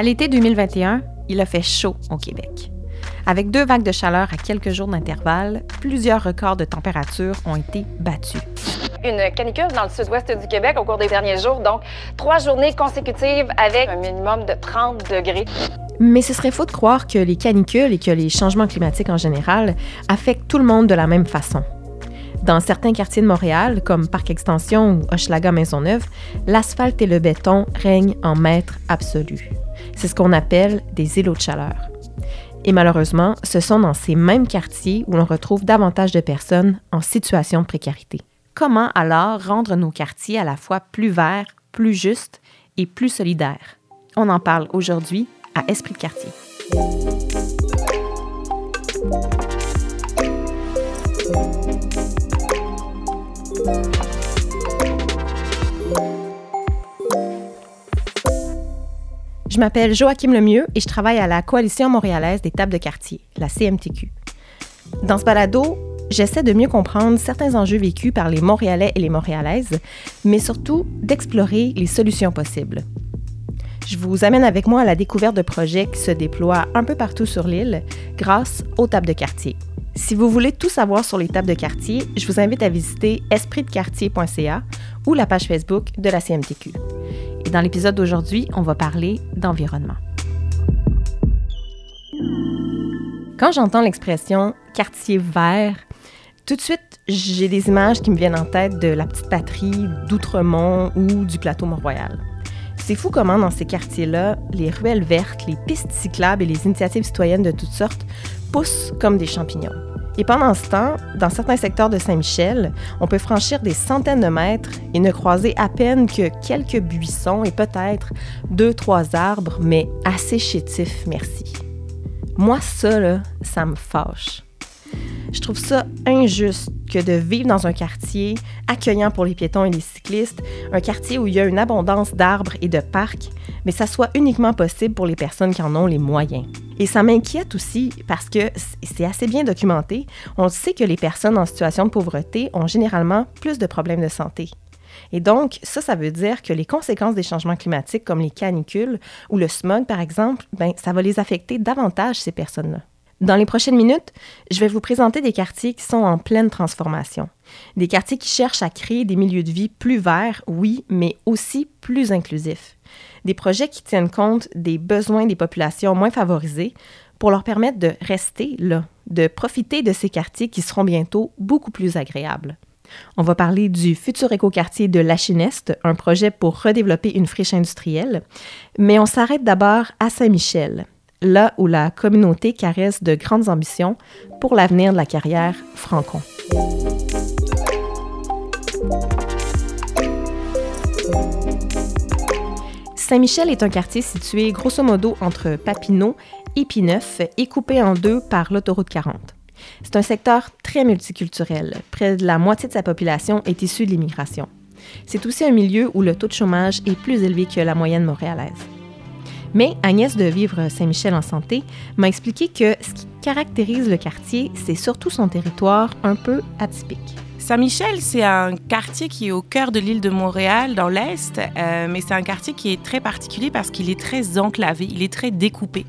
À l'été 2021, il a fait chaud au Québec. Avec deux vagues de chaleur à quelques jours d'intervalle, plusieurs records de température ont été battus. Une canicule dans le sud-ouest du Québec au cours des derniers jours, donc trois journées consécutives avec un minimum de 30 degrés. Mais ce serait faux de croire que les canicules et que les changements climatiques en général affectent tout le monde de la même façon. Dans certains quartiers de Montréal, comme Parc Extension ou Hochelaga Maisonneuve, l'asphalte et le béton règnent en maître absolu. C'est ce qu'on appelle des îlots de chaleur. Et malheureusement, ce sont dans ces mêmes quartiers où l'on retrouve davantage de personnes en situation de précarité. Comment alors rendre nos quartiers à la fois plus verts, plus justes et plus solidaires? On en parle aujourd'hui à Esprit de quartier. Je m'appelle Joachim Lemieux et je travaille à la Coalition montréalaise des tables de quartier, la CMTQ. Dans ce balado, j'essaie de mieux comprendre certains enjeux vécus par les Montréalais et les Montréalaises, mais surtout d'explorer les solutions possibles. Je vous amène avec moi à la découverte de projets qui se déploient un peu partout sur l'île grâce aux tables de quartier. Si vous voulez tout savoir sur les tables de quartier, je vous invite à visiter espritdequartier.ca ou la page Facebook de la CMTQ. Et dans l'épisode d'aujourd'hui, on va parler d'environnement. Quand j'entends l'expression quartier vert, tout de suite, j'ai des images qui me viennent en tête de la petite patrie d'Outremont ou du plateau Mont-Royal. C'est fou comment dans ces quartiers-là, les ruelles vertes, les pistes cyclables et les initiatives citoyennes de toutes sortes poussent comme des champignons. Et pendant ce temps, dans certains secteurs de Saint-Michel, on peut franchir des centaines de mètres et ne croiser à peine que quelques buissons et peut-être deux, trois arbres, mais assez chétifs, merci. Moi, ça, ça me fâche. Je trouve ça injuste que de vivre dans un quartier accueillant pour les piétons et les cyclistes, un quartier où il y a une abondance d'arbres et de parcs, mais ça soit uniquement possible pour les personnes qui en ont les moyens. Et ça m'inquiète aussi parce que c'est assez bien documenté. On sait que les personnes en situation de pauvreté ont généralement plus de problèmes de santé. Et donc, ça, ça veut dire que les conséquences des changements climatiques, comme les canicules ou le smog, par exemple, ben, ça va les affecter davantage, ces personnes-là. Dans les prochaines minutes, je vais vous présenter des quartiers qui sont en pleine transformation. Des quartiers qui cherchent à créer des milieux de vie plus verts, oui, mais aussi plus inclusifs. Des projets qui tiennent compte des besoins des populations moins favorisées pour leur permettre de rester là, de profiter de ces quartiers qui seront bientôt beaucoup plus agréables. On va parler du futur écoquartier de La Chineste, un projet pour redévelopper une friche industrielle. Mais on s'arrête d'abord à Saint-Michel, là où la communauté caresse de grandes ambitions pour l'avenir de la carrière Francon. Saint-Michel est un quartier situé grosso modo entre Papineau et Pineuf et coupé en deux par l'autoroute 40. C'est un secteur très multiculturel. Près de la moitié de sa population est issue de l'immigration. C'est aussi un milieu où le taux de chômage est plus élevé que la moyenne montréalaise. Mais Agnès de Vivre Saint-Michel en santé m'a expliqué que ce qui caractérise le quartier, c'est surtout son territoire un peu atypique. Saint-Michel, c'est un quartier qui est au cœur de l'île de Montréal, dans l'Est, euh, mais c'est un quartier qui est très particulier parce qu'il est très enclavé, il est très découpé.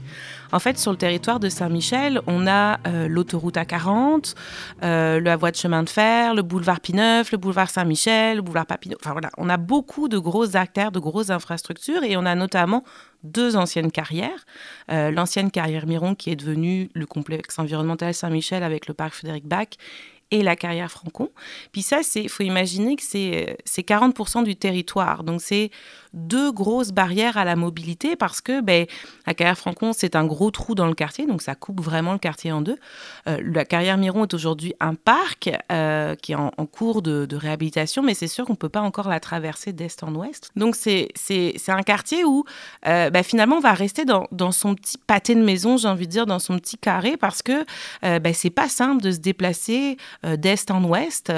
En fait, sur le territoire de Saint-Michel, on a euh, l'autoroute A40, euh, la voie de chemin de fer, le boulevard Pineuf, le boulevard Saint-Michel, le boulevard Papineau. Enfin voilà, on a beaucoup de grosses artères, de grosses infrastructures et on a notamment deux anciennes carrières. Euh, l'ancienne carrière Miron qui est devenue le complexe environnemental Saint-Michel avec le parc Frédéric Bach et la carrière Francon. Puis ça, il faut imaginer que c'est 40% du territoire. Donc c'est deux grosses barrières à la mobilité parce que ben, la carrière Francon, c'est un gros trou dans le quartier, donc ça coupe vraiment le quartier en deux. Euh, la carrière Miron est aujourd'hui un parc euh, qui est en, cours de, réhabilitation, mais c'est sûr qu'on ne peut pas encore la traverser d'est en ouest. Donc c'est un quartier où euh, ben, finalement on va rester dans, dans, son petit pâté de maison, j'ai envie de dire, dans son petit carré, parce que ben, c'est pas simple de se déplacer d'est en ouest.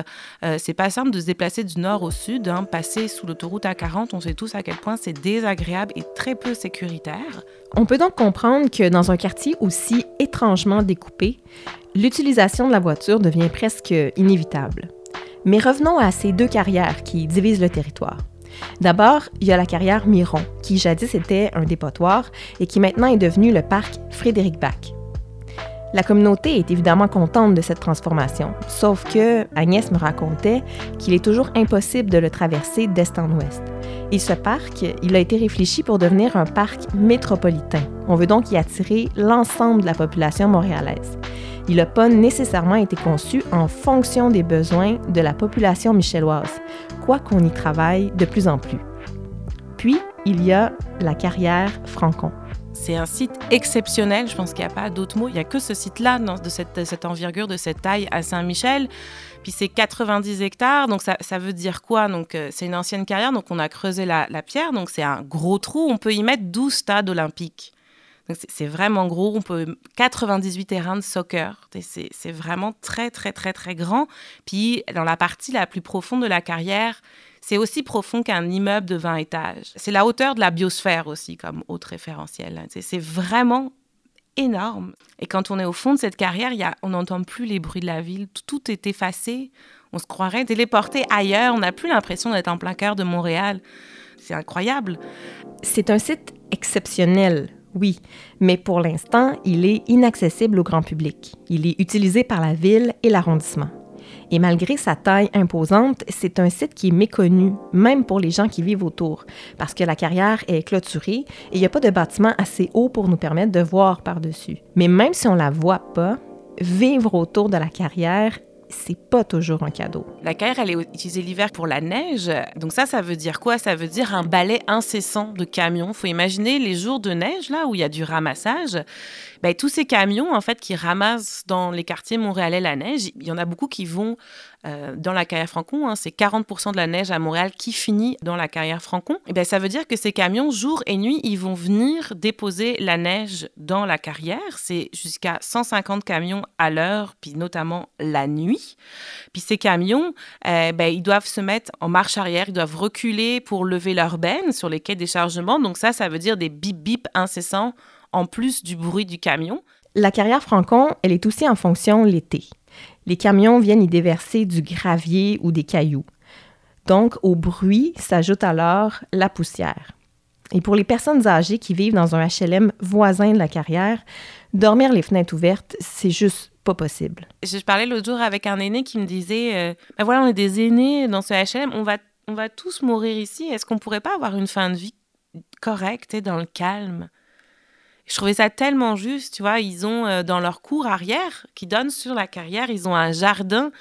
c'est pas simple de se déplacer du nord au sud, hein, passer sous l'autoroute A40, on sait tous à quel point c'est désagréable et très peu sécuritaire. On peut donc comprendre que dans un quartier aussi étrangement découpé, l'utilisation de la voiture devient presque inévitable. Mais revenons à ces deux carrières qui divisent le territoire. D'abord, il y a la carrière Miron, qui jadis était un dépotoir et qui maintenant est devenu le parc Frédéric Bach. La communauté est évidemment contente de cette transformation, sauf que Agnès me racontait qu'il est toujours impossible de le traverser d'est en ouest. Et ce parc, il a été réfléchi pour devenir un parc métropolitain. On veut donc y attirer l'ensemble de la population montréalaise. Il n'a pas nécessairement été conçu en fonction des besoins de la population michelloise, quoi qu'on y travaille de plus en plus. Puis, il y a la carrière Francon. C'est un site exceptionnel, je pense qu'il n'y a pas d'autre mot. Il n'y a que ce site-là, de cette, envergure, de cette taille à Saint-Michel. Puis c'est 90 hectares, donc ça, veut dire quoi? Donc euh, c'est une ancienne carrière, donc on a creusé la pierre, donc c'est un gros trou. On peut y mettre 12 stades olympiques. C'est vraiment gros. On peut 98 terrains de soccer. C'est vraiment très très très très grand. Puis dans la partie la plus profonde de la carrière, c'est aussi profond qu'un immeuble de 20 étages. C'est la hauteur de la biosphère aussi comme autre référentiel. C'est vraiment énorme. Et quand on est au fond de cette carrière, on n'entend plus les bruits de la ville. Tout est effacé. On se croirait téléporté ailleurs. On n'a plus l'impression d'être en plein cœur de Montréal. C'est incroyable. C'est un site exceptionnel oui, mais pour l'instant, il est inaccessible au grand public. Il est utilisé par la ville et l'arrondissement. Et malgré sa taille imposante, c'est un site qui est méconnu, même pour les gens qui vivent autour, parce que la carrière est clôturée et il n'y a pas de bâtiment assez haut pour nous permettre de voir par-dessus. Mais même si on la voit pas, vivre autour de la carrière c'est pas toujours un cadeau. La carrière, elle est utilisée l'hiver pour la neige. Donc ça, ça veut dire quoi? Ça veut dire un balai incessant de camions. Faut imaginer les jours de neige, là, où il y a du ramassage. Ben, tous ces camions, en fait, qui ramassent dans les quartiers montréalais la neige, il y en a beaucoup qui vont euh, dans la carrière Francon. Hein, c'est 40 de la neige à Montréal qui finit dans la carrière Francon. Et ben, ça veut dire que ces camions, jour et nuit, ils vont venir déposer la neige dans la carrière. C'est jusqu'à 150 camions à l'heure, puis notamment la nuit. Puis ces camions, euh, ben, ils doivent se mettre en marche arrière, ils doivent reculer pour lever leur benne sur les quais des chargements. Donc ça, ça veut dire des bip-bip incessants en plus du bruit du camion. La carrière Francon, elle est aussi en fonction l'été. Les camions viennent y déverser du gravier ou des cailloux. Donc, au bruit s'ajoute alors la poussière. Et pour les personnes âgées qui vivent dans un HLM voisin de la carrière, dormir les fenêtres ouvertes, c'est juste pas possible. Je parlais l'autre jour avec un aîné qui me disait euh, ben voilà, on est des aînés dans ce HLM, on va, on va tous mourir ici. Est-ce qu'on pourrait pas avoir une fin de vie correcte et dans le calme? Je trouvais ça tellement juste, tu vois. Ils ont euh, dans leur cour arrière qui donne sur la carrière, ils ont un jardin.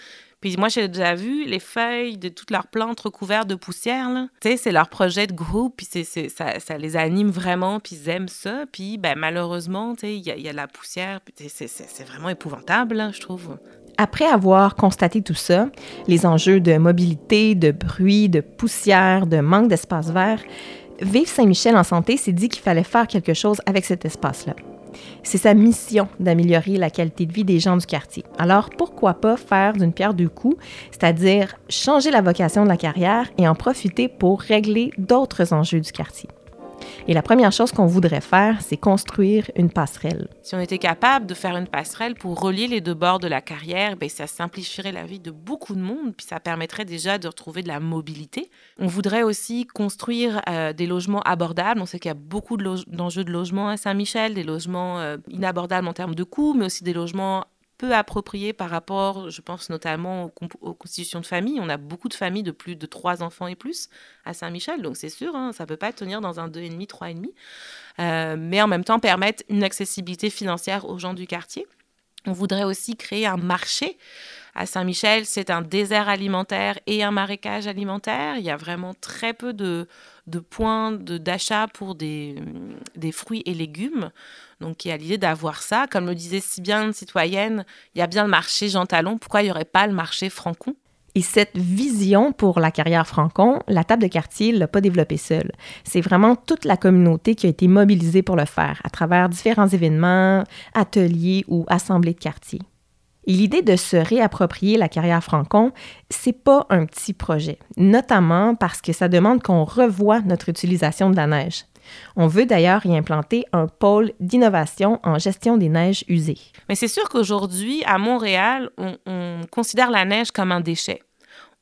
Puis moi, j'ai déjà vu les feuilles de toutes leurs plantes recouvertes de poussière. Tu sais, c'est leur projet de groupe, puis c'est, ça, ça, les anime vraiment, puis ils aiment ça. Puis ben, malheureusement, tu sais, il y, a la poussière, c'est, c'est vraiment épouvantable, je trouve. Après avoir constaté tout ça, les enjeux de mobilité, de bruit, de poussière, de manque d'espace vert, Vive Saint-Michel en santé s'est dit qu'il fallait faire quelque chose avec cet espace-là. C'est sa mission d'améliorer la qualité de vie des gens du quartier. Alors pourquoi pas faire d'une pierre deux coups, c'est-à-dire changer la vocation de la carrière et en profiter pour régler d'autres enjeux du quartier? Et la première chose qu'on voudrait faire, c'est construire une passerelle. Si on était capable de faire une passerelle pour relier les deux bords de la carrière, ben ça simplifierait la vie de beaucoup de monde, puis ça permettrait déjà de retrouver de la mobilité. On voudrait aussi construire euh, des logements abordables. On sait qu'il y a beaucoup d'enjeux de, logement à Saint-Michel, des logements euh, inabordables en termes de coûts, mais aussi des logements peu approprié par rapport, je pense notamment aux, constitutions de famille. On a beaucoup de familles de plus de trois enfants et plus à Saint-Michel, donc c'est sûr, hein, ça ne peut pas tenir dans un 2,5, 3,5, euh, mais en même temps permettre une accessibilité financière aux gens du quartier. On voudrait aussi créer un marché. À Saint-Michel, c'est un désert alimentaire et un marécage alimentaire. Il y a vraiment très peu de, points d'achat pour des, des, fruits et légumes. Donc, il y a l'idée d'avoir ça. Comme le disait si bien une citoyenne, il y a bien le marché Jean Talon. Pourquoi il n'y aurait pas le marché Francon? Et cette vision pour la carrière Francon, la table de quartier ne l'a pas développée seule. C'est vraiment toute la communauté qui a été mobilisée pour le faire à travers différents événements, ateliers ou assemblées de quartier. Et l'idée de se réapproprier la carrière Francon, c'est pas un petit projet, notamment parce que ça demande qu'on revoie notre utilisation de la neige. On veut d'ailleurs y implanter un pôle d'innovation en gestion des neiges usées. Mais c'est sûr qu'aujourd'hui, à Montréal, on, on considère la neige comme un déchet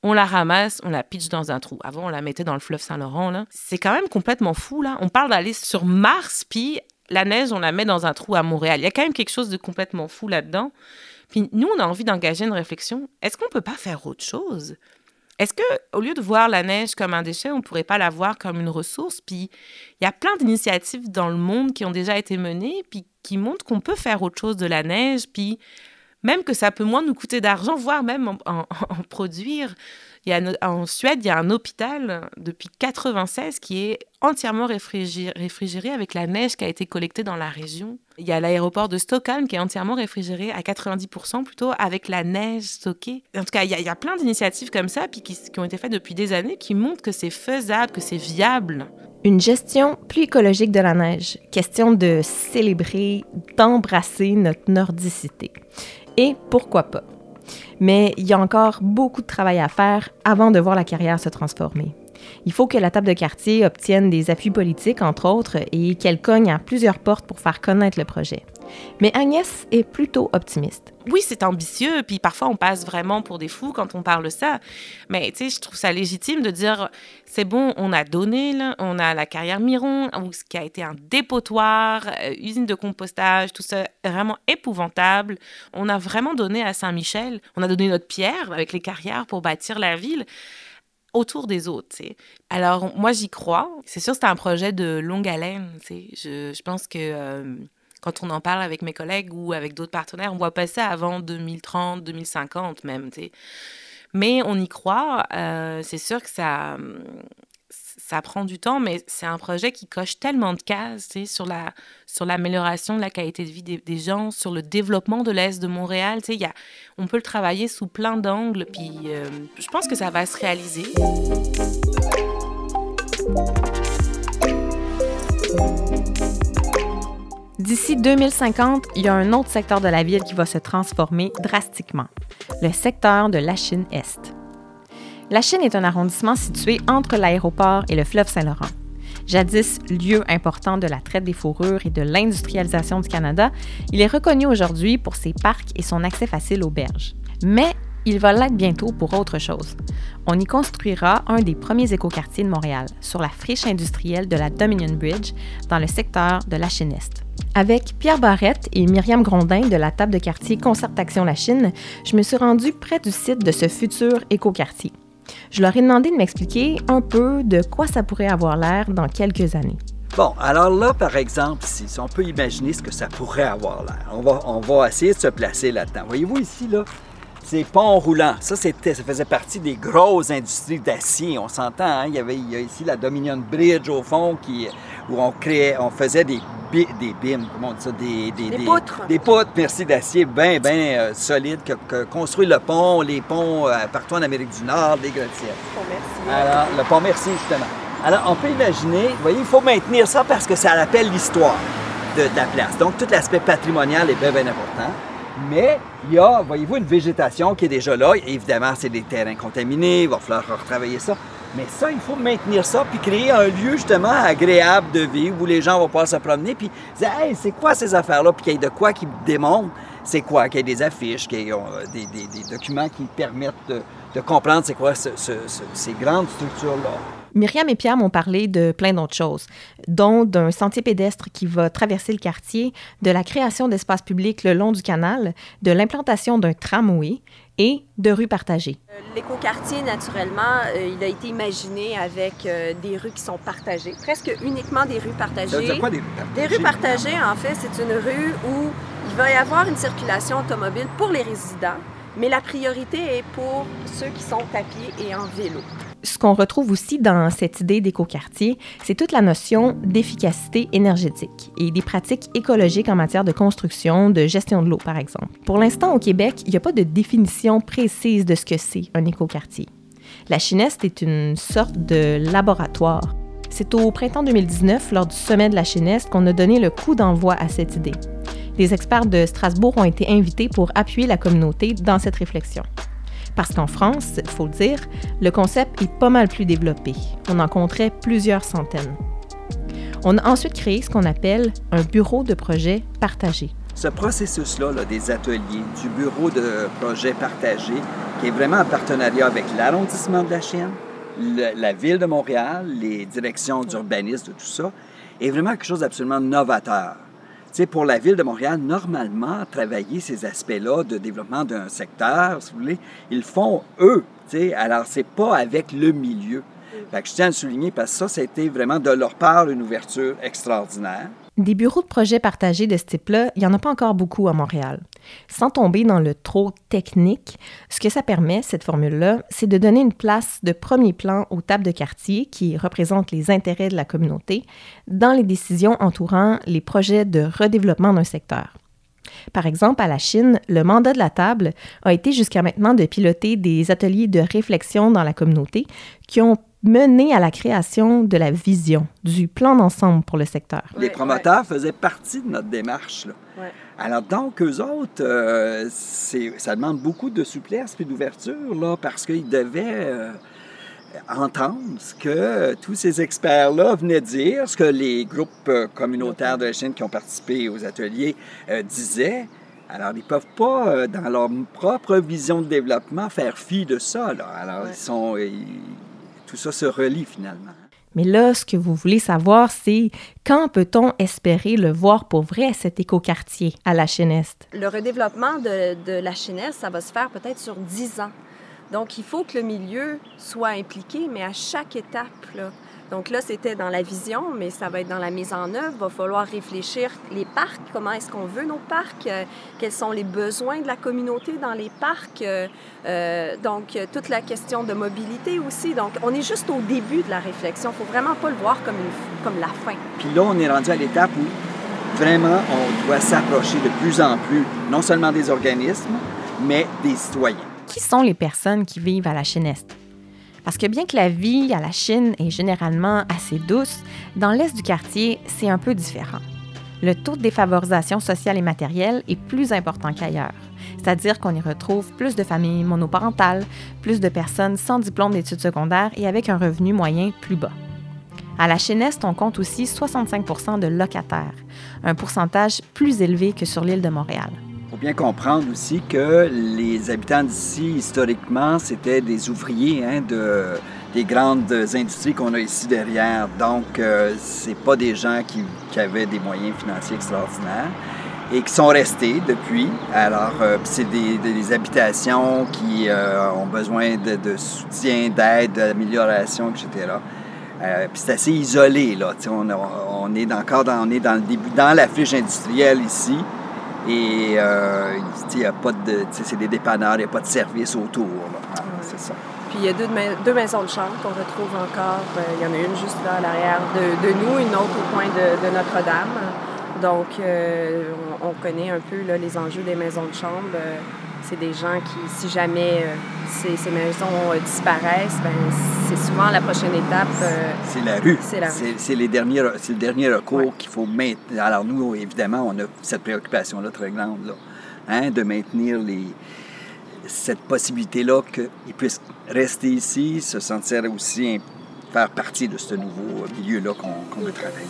on la ramasse, on la pitch dans un trou. Avant, on la mettait dans le fleuve Saint-Laurent. C'est quand même complètement fou. là. On parle d'aller sur Mars, puis la neige, on la met dans un trou à Montréal. Il y a quand même quelque chose de complètement fou là-dedans. Puis nous, on a envie d'engager une réflexion. Est-ce qu'on ne peut pas faire autre chose? Est-ce que, au lieu de voir la neige comme un déchet, on ne pourrait pas la voir comme une ressource? Puis il y a plein d'initiatives dans le monde qui ont déjà été menées, puis qui montrent qu'on peut faire autre chose de la neige, puis même que ça peut moins nous coûter d'argent, voire même en, produire. Il y a, en Suède, il y a un hôpital depuis 96 qui est entièrement réfrigéré, avec la neige qui a été collectée dans la région. Il y a l'aéroport de Stockholm qui est entièrement réfrigéré à 90% plutôt avec la neige stockée. En tout cas, il y a, plein d'initiatives comme ça puis qui, qui ont été faites depuis des années qui montrent que c'est faisable, que c'est viable. Une gestion plus écologique de la neige. Question de célébrer, d'embrasser notre nordicité. Et pourquoi pas? Mais il y a encore beaucoup de travail à faire avant de voir la carrière se transformer. Il faut que la table de quartier obtienne des appuis politiques, entre autres, et qu'elle cogne à plusieurs portes pour faire connaître le projet. Mais Agnès est plutôt optimiste. Oui, c'est ambitieux, puis parfois on passe vraiment pour des fous quand on parle de ça. Mais tu sais, je trouve ça légitime de dire c'est bon, on a donné, là, on a la carrière Miron, ce qui a été un dépotoir, euh, usine de compostage, tout ça vraiment épouvantable. On a vraiment donné à Saint-Michel, on a donné notre pierre avec les carrières pour bâtir la ville autour des autres. Alors, moi, j'y crois. C'est sûr, c'est un projet de longue haleine. Je, je pense que euh, quand on en parle avec mes collègues ou avec d'autres partenaires, on voit pas ça avant 2030, 2050 même. Mais on y croit. Euh, c'est sûr que ça, ça prend du temps, mais c'est un projet qui coche tellement de cases sur, la, sur l'amélioration de la qualité de vie des, gens, sur le développement de l'Est de Montréal. On peut le travailler sous plein d'angles, puis euh, je pense que ça va se réaliser. D'ici 2050, il y a un autre secteur de la ville qui va se transformer drastiquement, le secteur de la Chine-Est. La Chine est un arrondissement situé entre l'aéroport et le fleuve Saint-Laurent. Jadis lieu important de la traite des fourrures et de l'industrialisation du Canada, il est reconnu aujourd'hui pour ses parcs et son accès facile aux berges. Mais il va l'être bientôt pour autre chose. On y construira un des premiers écoquartiers de Montréal, sur la friche industrielle de la Dominion Bridge, dans le secteur de la Chine-Est. Avec Pierre Barrette et Myriam Grondin de la table de quartier Concertation La Chine, je me suis rendue près du site de ce futur écoquartier. Je leur ai demandé de m'expliquer un peu de quoi ça pourrait avoir l'air dans quelques années. Bon, alors là, par exemple, si, on peut imaginer ce que ça pourrait avoir l'air, on va, on va essayer de se placer là-dedans. Voyez-vous ici, là, ces ponts roulants, ça, c'était, ça faisait partie des grosses industries d'acier. On s'entend, hein? il, y avait, il y a ici la Dominion Bridge au fond qui, où on créait, on faisait des, des bimes, comment on dit ça, des, des, des, poutres. Des poutres, merci, d'acier bien, bien euh, solides, que, construit le pont, les ponts euh, partout en Amérique du Nord, des Grotières. Pont Merci. Alors, le pont Merci, justement. Alors, on peut imaginer, vous voyez, il faut maintenir ça parce que ça rappelle l'histoire de, de la place. Donc, tout l'aspect patrimonial est bien, bien important. Mais il y a, voyez-vous, une végétation qui est déjà là. Évidemment, c'est des terrains contaminés, il va falloir retravailler ça. Mais ça, il faut maintenir ça, puis créer un lieu justement agréable de vivre où les gens vont pouvoir se promener, puis dire, hey, c'est quoi ces affaires-là, puis qu'il y ait de quoi qui démontrent c'est quoi, qu'il y ait des affiches, qu'il ait euh, des, documents qui permettent de, comprendre c'est quoi ces grandes structures-là. Myriam et Pierre m'ont parlé de plein d'autres choses, dont d'un sentier pédestre qui va traverser le quartier, de la création d'espaces publics le long du canal, de l'implantation d'un tramway et de rues partagées. Euh, l'écoquartier, naturellement, euh, il a été imaginé avec euh, des rues qui sont partagées, presque uniquement des rues partagées. Ça quoi, des rues partagées? Des rues partagées, en fait, c'est une rue où il va y avoir une circulation automobile pour les résidents, mais la priorité est pour ceux qui sont à pied et en vélo ce qu'on retrouve aussi dans cette idée d'écoquartier, c'est toute la notion d'efficacité énergétique et des pratiques écologiques en matière de construction, de gestion de l'eau, par exemple. Pour l'instant, au Québec, il n'y a pas de définition précise de ce que c'est un écoquartier. La Chineste est une sorte de laboratoire. C'est au printemps 2019, lors du sommet de la Chineste, qu'on a donné le coup d'envoi à cette idée. Les experts de Strasbourg ont été invités pour appuyer la communauté dans cette réflexion. Parce qu'en France, il faut le dire, le concept est pas mal plus développé. On en compterait plusieurs centaines. On a ensuite créé ce qu'on appelle un bureau de projet partagé. Ce processus-là, des ateliers, du bureau de projet partagé, qui est vraiment en partenariat avec l'arrondissement de la Chine, la ville de Montréal, les directions d'urbanisme, tout ça, est vraiment quelque chose d'absolument novateur. Pour la ville de Montréal, normalement, travailler ces aspects-là de développement d'un secteur, si vous voulez, ils font eux. sais. Alors, c'est pas avec le milieu. Je tiens à le souligner parce que ça, c'était vraiment de leur part une ouverture extraordinaire. Des bureaux de projets partagés de ce type-là, il n'y en a pas encore beaucoup à Montréal. Sans tomber dans le trop technique, ce que ça permet, cette formule-là, c'est de donner une place de premier plan aux tables de quartier qui représentent les intérêts de la communauté dans les décisions entourant les projets de redéveloppement d'un secteur. Par exemple, à la Chine, le mandat de la table a été jusqu'à maintenant de piloter des ateliers de réflexion dans la communauté qui ont mené à la création de la vision, du plan d'ensemble pour le secteur. Les promoteurs faisaient partie de notre démarche. Alors donc, eux autres, euh, ça demande beaucoup de souplesse et d'ouverture, là, parce qu'ils devaient euh, entendre ce que tous ces experts-là venaient dire, ce que les groupes euh, communautaires de la Chine qui ont participé aux ateliers disaient. Alors, ils ne peuvent pas, dans leur propre vision de développement, faire fi de ça. Là. Alors, ils sont tout ça se relie finalement. Mais là, ce que vous voulez savoir, c'est quand peut-on espérer le voir pour vrai, cet écoquartier à la Est? Le redéveloppement de, de la Est, ça va se faire peut-être sur 10 ans. Donc, il faut que le milieu soit impliqué, mais à chaque étape. Là. Donc là, c'était dans la vision, mais ça va être dans la mise en œuvre. Il va falloir réfléchir les parcs, comment est-ce qu'on veut nos parcs, euh, quels sont les besoins de la communauté dans les parcs. Euh, euh, donc, toute la question de mobilité aussi. Donc, on est juste au début de la réflexion. Il ne faut vraiment pas le voir comme, comme la fin. Puis là, on est rendu à l'étape où vraiment on doit s'approcher de plus en plus, non seulement des organismes, mais des citoyens. Qui sont les personnes qui vivent à la Chine Est? Parce que bien que la vie à la Chine est généralement assez douce, dans l'est du quartier, c'est un peu différent. Le taux de défavorisation sociale et matérielle est plus important qu'ailleurs, c'est-à-dire qu'on y retrouve plus de familles monoparentales, plus de personnes sans diplôme d'études secondaires et avec un revenu moyen plus bas. À la Chine-Est, on compte aussi 65% de locataires, un pourcentage plus élevé que sur l'île de Montréal bien comprendre aussi que les habitants d'ici, historiquement, c'était des ouvriers hein, de, des grandes industries qu'on a ici derrière. Donc, euh, c'est pas des gens qui, avaient des moyens financiers extraordinaires et qui sont restés depuis. Alors, euh, c'est des, habitations qui euh, ont besoin de, soutien, d'aide, d'amélioration, etc. puis c'est assez isolé, là. On, on, est encore dans, on est dans le début, dans la fiche industrielle ici. Et euh, il a pas de. C'est des dépanneurs, il n'y a pas de service autour. Ah, c'est ça. Puis il y a deux, deux maisons de chambre qu'on retrouve encore. Euh, il y en a une juste là à l'arrière de, de, nous, une autre au coin de, de Notre-Dame. Donc, euh, on, connaît un peu là, les enjeux des maisons de chambre. Euh, c'est des gens qui, si jamais euh, ces, ces, maisons disparaissent, ben, c'est souvent la prochaine étape. c'est la rue. C'est la rue. C'est, les derniers, c'est le dernier recours qu'il faut maintenir. Alors nous, évidemment, on a cette préoccupation-là très grande, là, hein, de maintenir les, cette possibilité-là qu'ils puissent rester ici, se sentir aussi faire partie de ce nouveau milieu-là qu'on, qu'on veut travailler.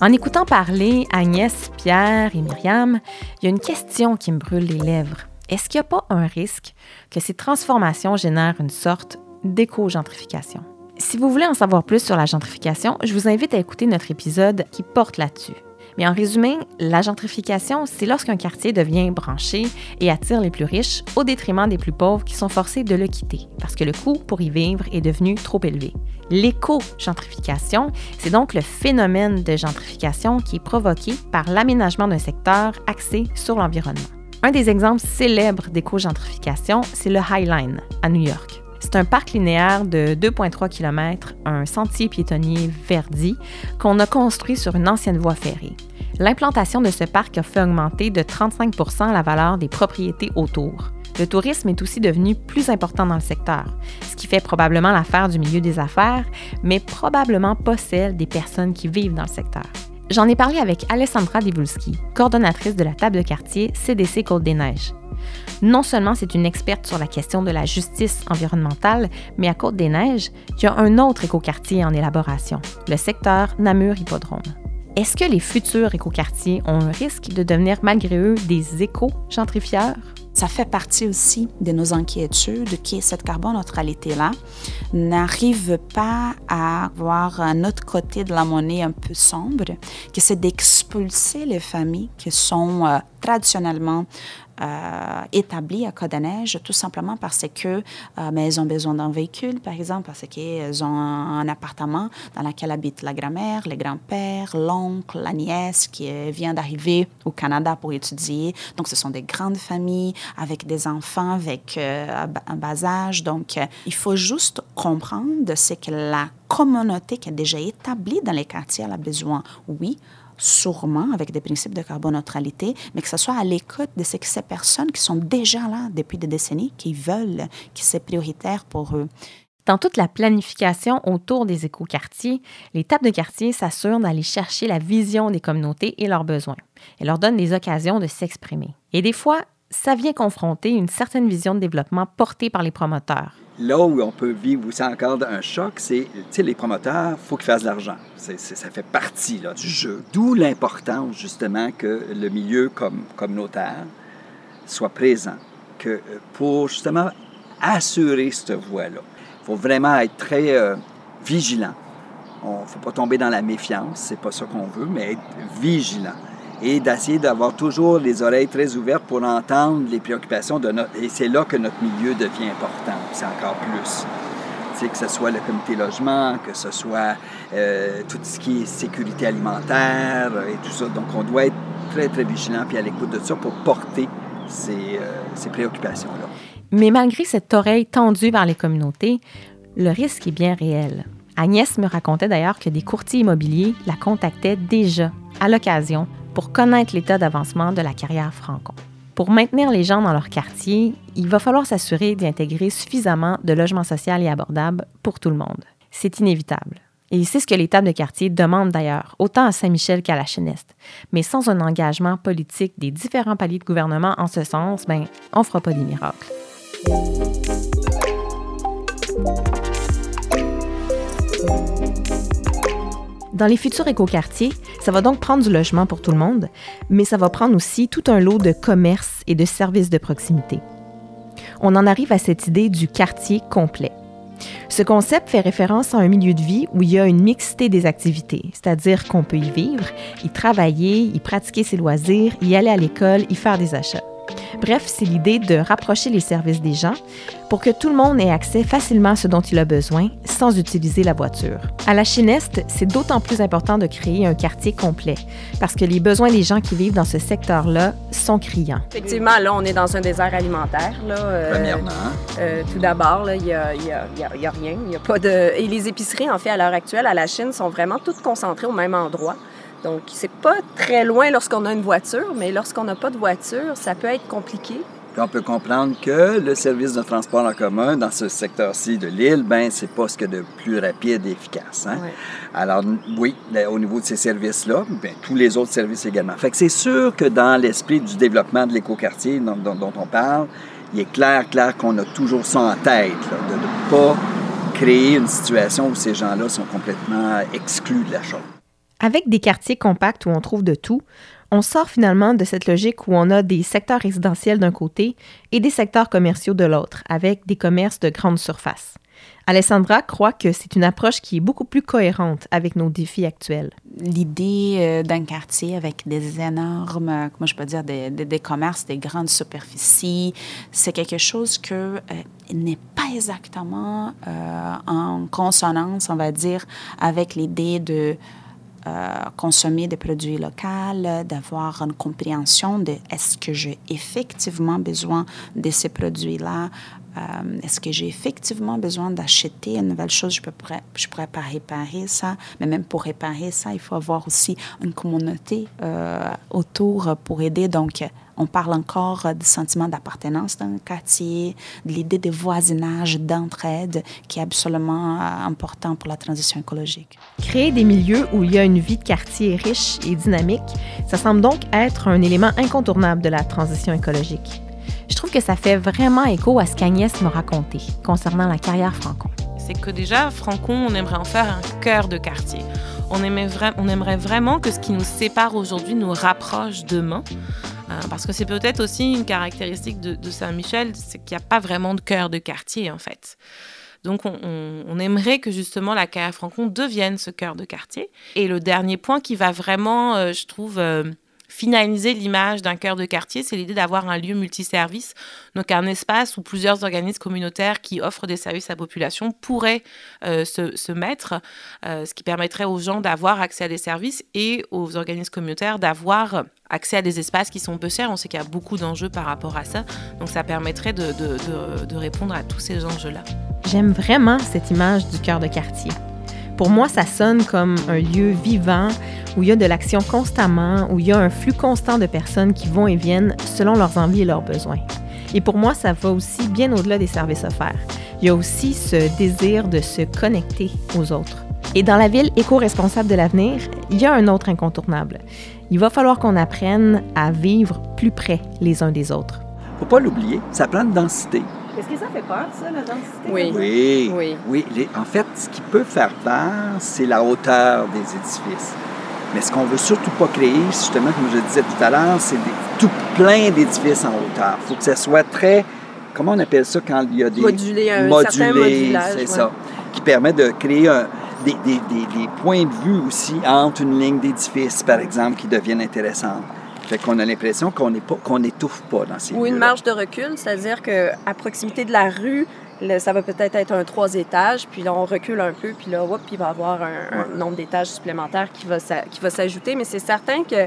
En écoutant parler Agnès, Pierre et Myriam, il y a une question qui me brûle les lèvres. Est-ce qu'il n'y a pas un risque que ces transformations génèrent une sorte d'éco-gentrification? Si vous voulez en savoir plus sur la gentrification, je vous invite à écouter notre épisode qui porte là-dessus. Mais en résumé, la gentrification, c'est lorsqu'un quartier devient branché et attire les plus riches au détriment des plus pauvres qui sont forcés de le quitter parce que le coût pour y vivre est devenu trop élevé. L'éco-gentrification, c'est donc le phénomène de gentrification qui est provoqué par l'aménagement d'un secteur axé sur l'environnement. Un des exemples célèbres d'éco-gentrification, c'est le High Line à New York. C'est un parc linéaire de 2,3 km, un sentier piétonnier verdi qu'on a construit sur une ancienne voie ferrée. L'implantation de ce parc a fait augmenter de 35% la valeur des propriétés autour. Le tourisme est aussi devenu plus important dans le secteur, ce qui fait probablement l'affaire du milieu des affaires, mais probablement pas celle des personnes qui vivent dans le secteur. J'en ai parlé avec Alessandra Divulski, coordonnatrice de la table de quartier CDC Côte-des-Neiges. Non seulement c'est une experte sur la question de la justice environnementale, mais à Côte-des-Neiges, il y a un autre écoquartier en élaboration, le secteur Namur Hippodrome. est-ce que les futurs écoquartiers ont un risque de devenir malgré eux des éco-gentrifieurs? Ça fait partie aussi de nos inquiétudes que cette carboneutralité-là n'arrive pas à avoir un autre côté de la monnaie un peu sombre, que c'est d'expulser les familles qui sont euh, traditionnellement euh, établies à Côte-des-Neiges, tout simplement parce que euh, mais elles ont besoin d'un véhicule, par exemple, parce qu'elles ont un, appartement dans lequel habite la grand-mère, les grands-pères, l'oncle, la nièce qui vient d'arriver au Canada pour étudier. Donc, ce sont des grandes familles avec des enfants avec euh, un bas âge. Donc, il faut juste comprendre ce que la communauté qui est déjà établie dans les quartiers a besoin. Oui, sûrement avec des principes de carboneutralité, mais que ce soit à l'écoute de ces, personnes qui sont déjà là depuis des décennies, qui veulent, que c'est prioritaire pour eux. Dans toute la planification autour des écoquartiers, les tables de quartier s'assurent d'aller chercher la vision des communautés et leurs besoins. Elles leur donnent des occasions de s'exprimer. Et des fois, ça vient confronter une certaine vision de développement portée par les promoteurs. Là où on peut vivre aussi encore un choc, c'est, tu les promoteurs, il faut qu'ils fassent de l'argent. ça fait partie du jeu. D'où l'importance, justement, que le milieu comme, communautaire soit présent que, pour, justement, assurer cette voie-là. Il faut vraiment être très euh, vigilant. Il ne faut pas tomber dans la méfiance, c'est pas ça qu'on veut, mais être vigilant et d'essayer d'avoir toujours les oreilles très ouvertes pour entendre les préoccupations de notre... Et c'est là que notre milieu devient important, c'est encore plus. que ce soit le comité logement, que ce soit euh, tout ce qui est sécurité alimentaire et tout ça. Donc, on doit être très, très vigilant puis à l'écoute de ça pour porter ces, euh, ces préoccupations-là. Mais malgré cette oreille tendue vers les communautés, le risque est bien réel. Agnès me racontait d'ailleurs que des courtiers immobiliers la contactaient déjà à l'occasion pour connaître l'état d'avancement de la carrière Franco. Pour maintenir les gens dans leur quartier, il va falloir s'assurer d'y intégrer suffisamment de logements sociaux et abordables pour tout le monde. C'est inévitable. Et c'est ce que tables de quartier demandent d'ailleurs, autant à Saint-Michel qu'à la Cheneste. Mais sans un engagement politique des différents paliers de gouvernement en ce sens, ben, on fera pas des miracles. Dans les futurs écoquartiers, ça va donc prendre du logement pour tout le monde, mais ça va prendre aussi tout un lot de commerces et de services de proximité. On en arrive à cette idée du quartier complet. Ce concept fait référence à un milieu de vie où il y a une mixité des activités, c'est-à-dire qu'on peut y vivre, y travailler, y pratiquer ses loisirs, y aller à l'école, y faire des achats. Bref, c'est l'idée de rapprocher les services des gens pour que tout le monde ait accès facilement à ce dont il a besoin sans utiliser la voiture. À la Chineste, c'est d'autant plus important de créer un quartier complet parce que les besoins des gens qui vivent dans ce secteur-là sont criants. Effectivement, là, on est dans un désert alimentaire. Là, euh, Premièrement. Euh, tout d'abord, il n'y a, a, rien. Y a pas de... Et les épiceries, en fait, à l'heure actuelle, à la Chine, sont vraiment toutes concentrées au même endroit. Donc, c'est pas très loin lorsqu'on a une voiture, mais lorsqu'on n'a pas de voiture, ça peut être compliqué. Puis on peut comprendre que le service de transport en commun dans ce secteur-ci de l'île, ben c'est pas ce que de plus rapide et efficace. Hein? Alors oui, au niveau de ces services-là, ben, tous les autres services également. Fait que c'est sûr que dans l'esprit du développement de l'écoquartier dont, dont, on parle, il est clair, clair qu'on a toujours ça en tête, de ne pas créer une situation où ces gens-là sont complètement exclus de la chose. Avec des quartiers compacts où on trouve de tout, on sort finalement de cette logique où on a des secteurs résidentiels d'un côté et des secteurs commerciaux de l'autre, avec des commerces de grande surface. Alessandra croit que c'est une approche qui est beaucoup plus cohérente avec nos défis actuels. L'idée euh, d'un quartier avec des énormes, euh, comment je peux dire, des, commerces, des grandes superficies, c'est quelque chose que euh, n'est pas exactement en consonance, on va dire, avec l'idée de euh, consommer des produits locaux, d'avoir une compréhension de est-ce que j'ai effectivement besoin de ces produits-là, euh, est-ce que j'ai effectivement besoin d'acheter une nouvelle chose, je ne je pourrais pas réparer ça, mais même pour réparer ça, il faut avoir aussi une communauté euh, autour pour aider. Donc, on parle encore du sentiment d'appartenance dans le quartier, de l'idée de voisinage, d'entraide, qui est absolument euh, important pour la transition écologique. Créer des milieux où il y a une vie de quartier riche et dynamique, ça semble donc être un élément incontournable de la transition écologique. Je trouve que ça fait vraiment écho à ce qu'Agnès m'a raconté concernant la carrière Francon. C'est que déjà, Francon, on aimerait en faire un cœur de quartier On, on aimerait vraiment que ce qui nous sépare aujourd'hui nous rapproche demain. Euh, parce que c'est peut-être aussi une caractéristique de, Saint-Michel, c'est qu'il n'y a pas vraiment de cœur de quartier en fait. Donc on, aimerait que justement la carrière Francon devienne ce cœur de quartier. Et le dernier point qui va vraiment, euh, je trouve, euh, finaliser l'image d'un cœur de quartier, c'est l'idée d'avoir un lieu multiservice, donc un espace où plusieurs organismes communautaires qui offrent des services à la population pourraient euh, se, mettre, euh, ce qui permettrait aux gens d'avoir accès à des services et aux organismes communautaires d'avoir accès à des espaces qui sont peu chers. On sait qu'il y a beaucoup d'enjeux par rapport à ça, donc ça permettrait de, de répondre à tous ces enjeux-là. J'aime vraiment cette image du cœur de quartier. Pour moi, ça sonne comme un lieu vivant où il y a de l'action constamment, où il y a un flux constant de personnes qui vont et viennent selon leurs envies et leurs besoins. Et pour moi, ça va aussi bien au-delà des services offerts. Il y a aussi ce désir de se connecter aux autres. Et dans la ville éco-responsable de l'avenir, il y a un autre incontournable. Il va falloir qu'on apprenne à vivre plus près les uns des autres. Faut pas l'oublier, ça prend de densité. Est-ce que ça fait peur, ça, la densité? Oui. Oui. oui. en fait, ce qui peut faire peur, c'est la hauteur des édifices. Mais ce qu'on veut surtout pas créer, justement, comme je disais tout à l'heure, c'est tout plein d'édifices en hauteur. Il faut que ça soit très, comment on appelle ça quand il y a des... Modulé, un modulé, c'est ça. Qui permet de créer des, des, des, points de vue aussi entre une ligne d'édifices, par exemple, qui deviennent intéressantes. Fait qu'on a l'impression qu'on n'étouffe pas dans ces Ou une marge de recul, c'est-à-dire qu'à proximité de la rue, ça va peut-être être un trois étages, puis là, on recule un peu, puis là, hop, il va y avoir un, nombre d'étages supplémentaires qui va, qui va s'ajouter. Mais c'est certain que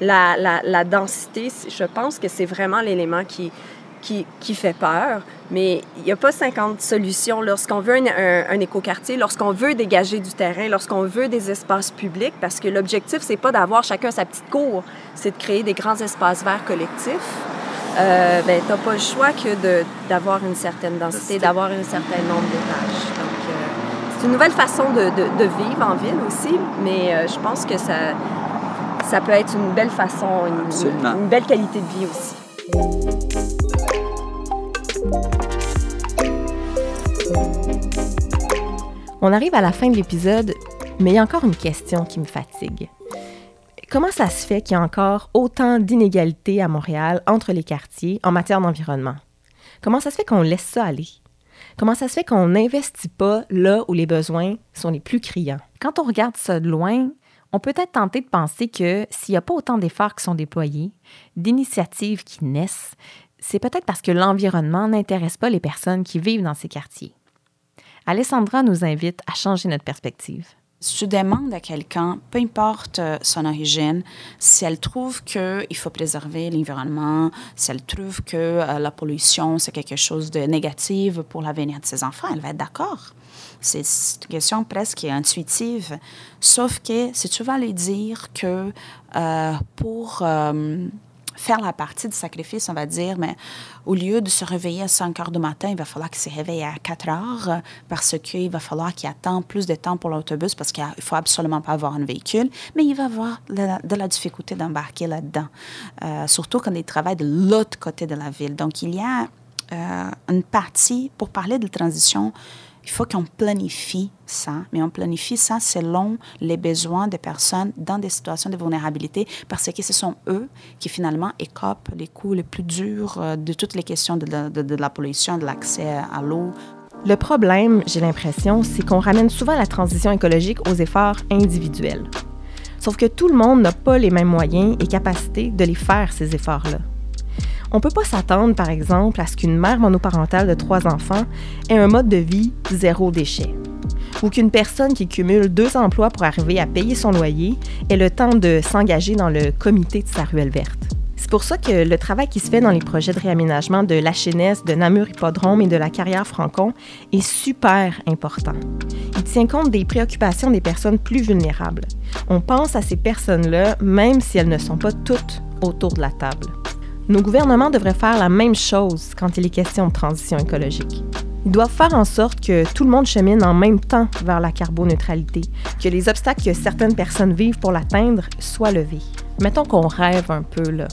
la, la, la, densité, je pense que c'est vraiment l'élément qui, qui, qui, fait peur. Mais il n'y a pas 50 solutions. Lorsqu'on veut un, un, écoquartier, lorsqu'on veut dégager du terrain, lorsqu'on veut des espaces publics, parce que l'objectif, c'est pas d'avoir chacun sa petite cour, c'est de créer des grands espaces verts collectifs. Euh, ben, tu n'as pas le choix que d'avoir une certaine densité, d'avoir un certain nombre d'étages. Donc, euh, c'est une nouvelle façon de, de, vivre en ville aussi, mais euh, je pense que ça, ça peut être une belle façon, une, une belle qualité de vie aussi. On arrive à la fin de l'épisode, mais il y a encore une question qui me fatigue. Comment ça se fait qu'il y a encore autant d'inégalités à Montréal entre les quartiers en matière d'environnement? Comment ça se fait qu'on laisse ça aller? Comment ça se fait qu'on n'investit pas là où les besoins sont les plus criants? Quand on regarde ça de loin, on peut être tenté de penser que s'il n'y a pas autant d'efforts qui sont déployés, d'initiatives qui naissent, c'est peut-être parce que l'environnement n'intéresse pas les personnes qui vivent dans ces quartiers. Alessandra nous invite à changer notre perspective. Si tu demandes à quelqu'un, peu importe euh, son origine, si elle trouve qu'il faut préserver l'environnement, si elle trouve que euh, la pollution, c'est quelque chose de négatif pour l'avenir de ses enfants, elle va être d'accord. C'est une question presque intuitive. Sauf que si tu vas lui dire que euh, pour faire la partie du sacrifice, on va dire, mais au lieu de se réveiller à 5 heures du matin, il va falloir qu'il se réveille à 4 heures parce qu'il va falloir qu'il attende plus de temps pour l'autobus parce qu'il ne faut absolument pas avoir un véhicule, mais il va avoir de la, difficulté d'embarquer là-dedans, euh, surtout quand il travaille de l'autre côté de la ville. Donc, il y a euh, une partie, pour parler de transition, il faut qu'on planifie ça, mais on planifie ça selon les besoins des personnes dans des situations de vulnérabilité, parce que ce sont eux qui finalement écopent les coûts les plus durs euh, de toutes les questions de la, de, la pollution, de l'accès à l'eau. Le problème, j'ai l'impression, c'est qu'on ramène souvent la transition écologique aux efforts individuels. Sauf que tout le monde n'a pas les mêmes moyens et capacités de les faire, ces efforts-là. On ne peut pas s'attendre, par exemple, à ce qu'une mère monoparentale de trois enfants ait un mode de vie zéro déchet. Ou qu'une personne qui cumule deux emplois pour arriver à payer son loyer ait le temps de s'engager dans le comité de sa ruelle verte. C'est pour ça que le travail qui se fait dans les projets de réaménagement de la l'HNS, de Namur Hippodrome et de la carrière Francon est super important. Il tient compte des préoccupations des personnes plus vulnérables. On pense à ces personnes-là même si elles ne sont pas toutes autour de la table. Nos gouvernements devraient faire la même chose quand il est question de transition écologique. Ils doivent faire en sorte que tout le monde chemine en même temps vers la carboneutralité, que les obstacles que certaines personnes vivent pour l'atteindre soient levés. Mettons qu'on rêve un peu là.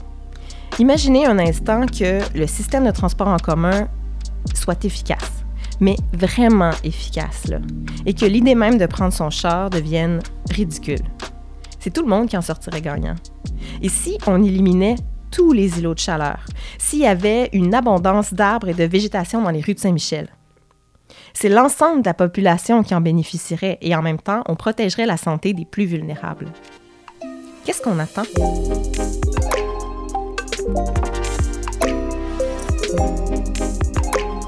Imaginez un instant que le système de transport en commun soit efficace. mais vraiment efficace, là, et que l'idée même de prendre son char devienne ridicule. C'est tout le monde qui en sortirait gagnant. Et si on éliminait tous les îlots de chaleur, s'il y avait une abondance d'arbres et de végétation dans les rues de Saint-Michel, c'est l'ensemble de la population qui en bénéficierait et en même temps, on protégerait la santé des plus vulnérables. Qu'est-ce qu'on attend?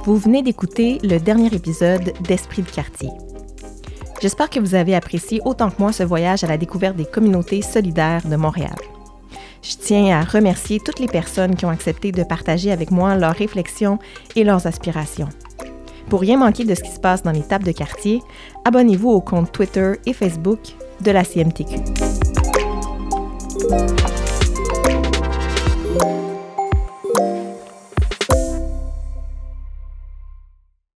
Vous venez d'écouter le dernier épisode d'Esprit de quartier. J'espère que vous avez apprécié autant que moi ce voyage à la découverte des communautés solidaires de Montréal. Je tiens à remercier toutes les personnes qui ont accepté de partager avec moi leurs réflexions et leurs aspirations. Pour rien manquer de ce qui se passe dans les tables de quartier, abonnez-vous au compte Twitter et Facebook de la CMTQ.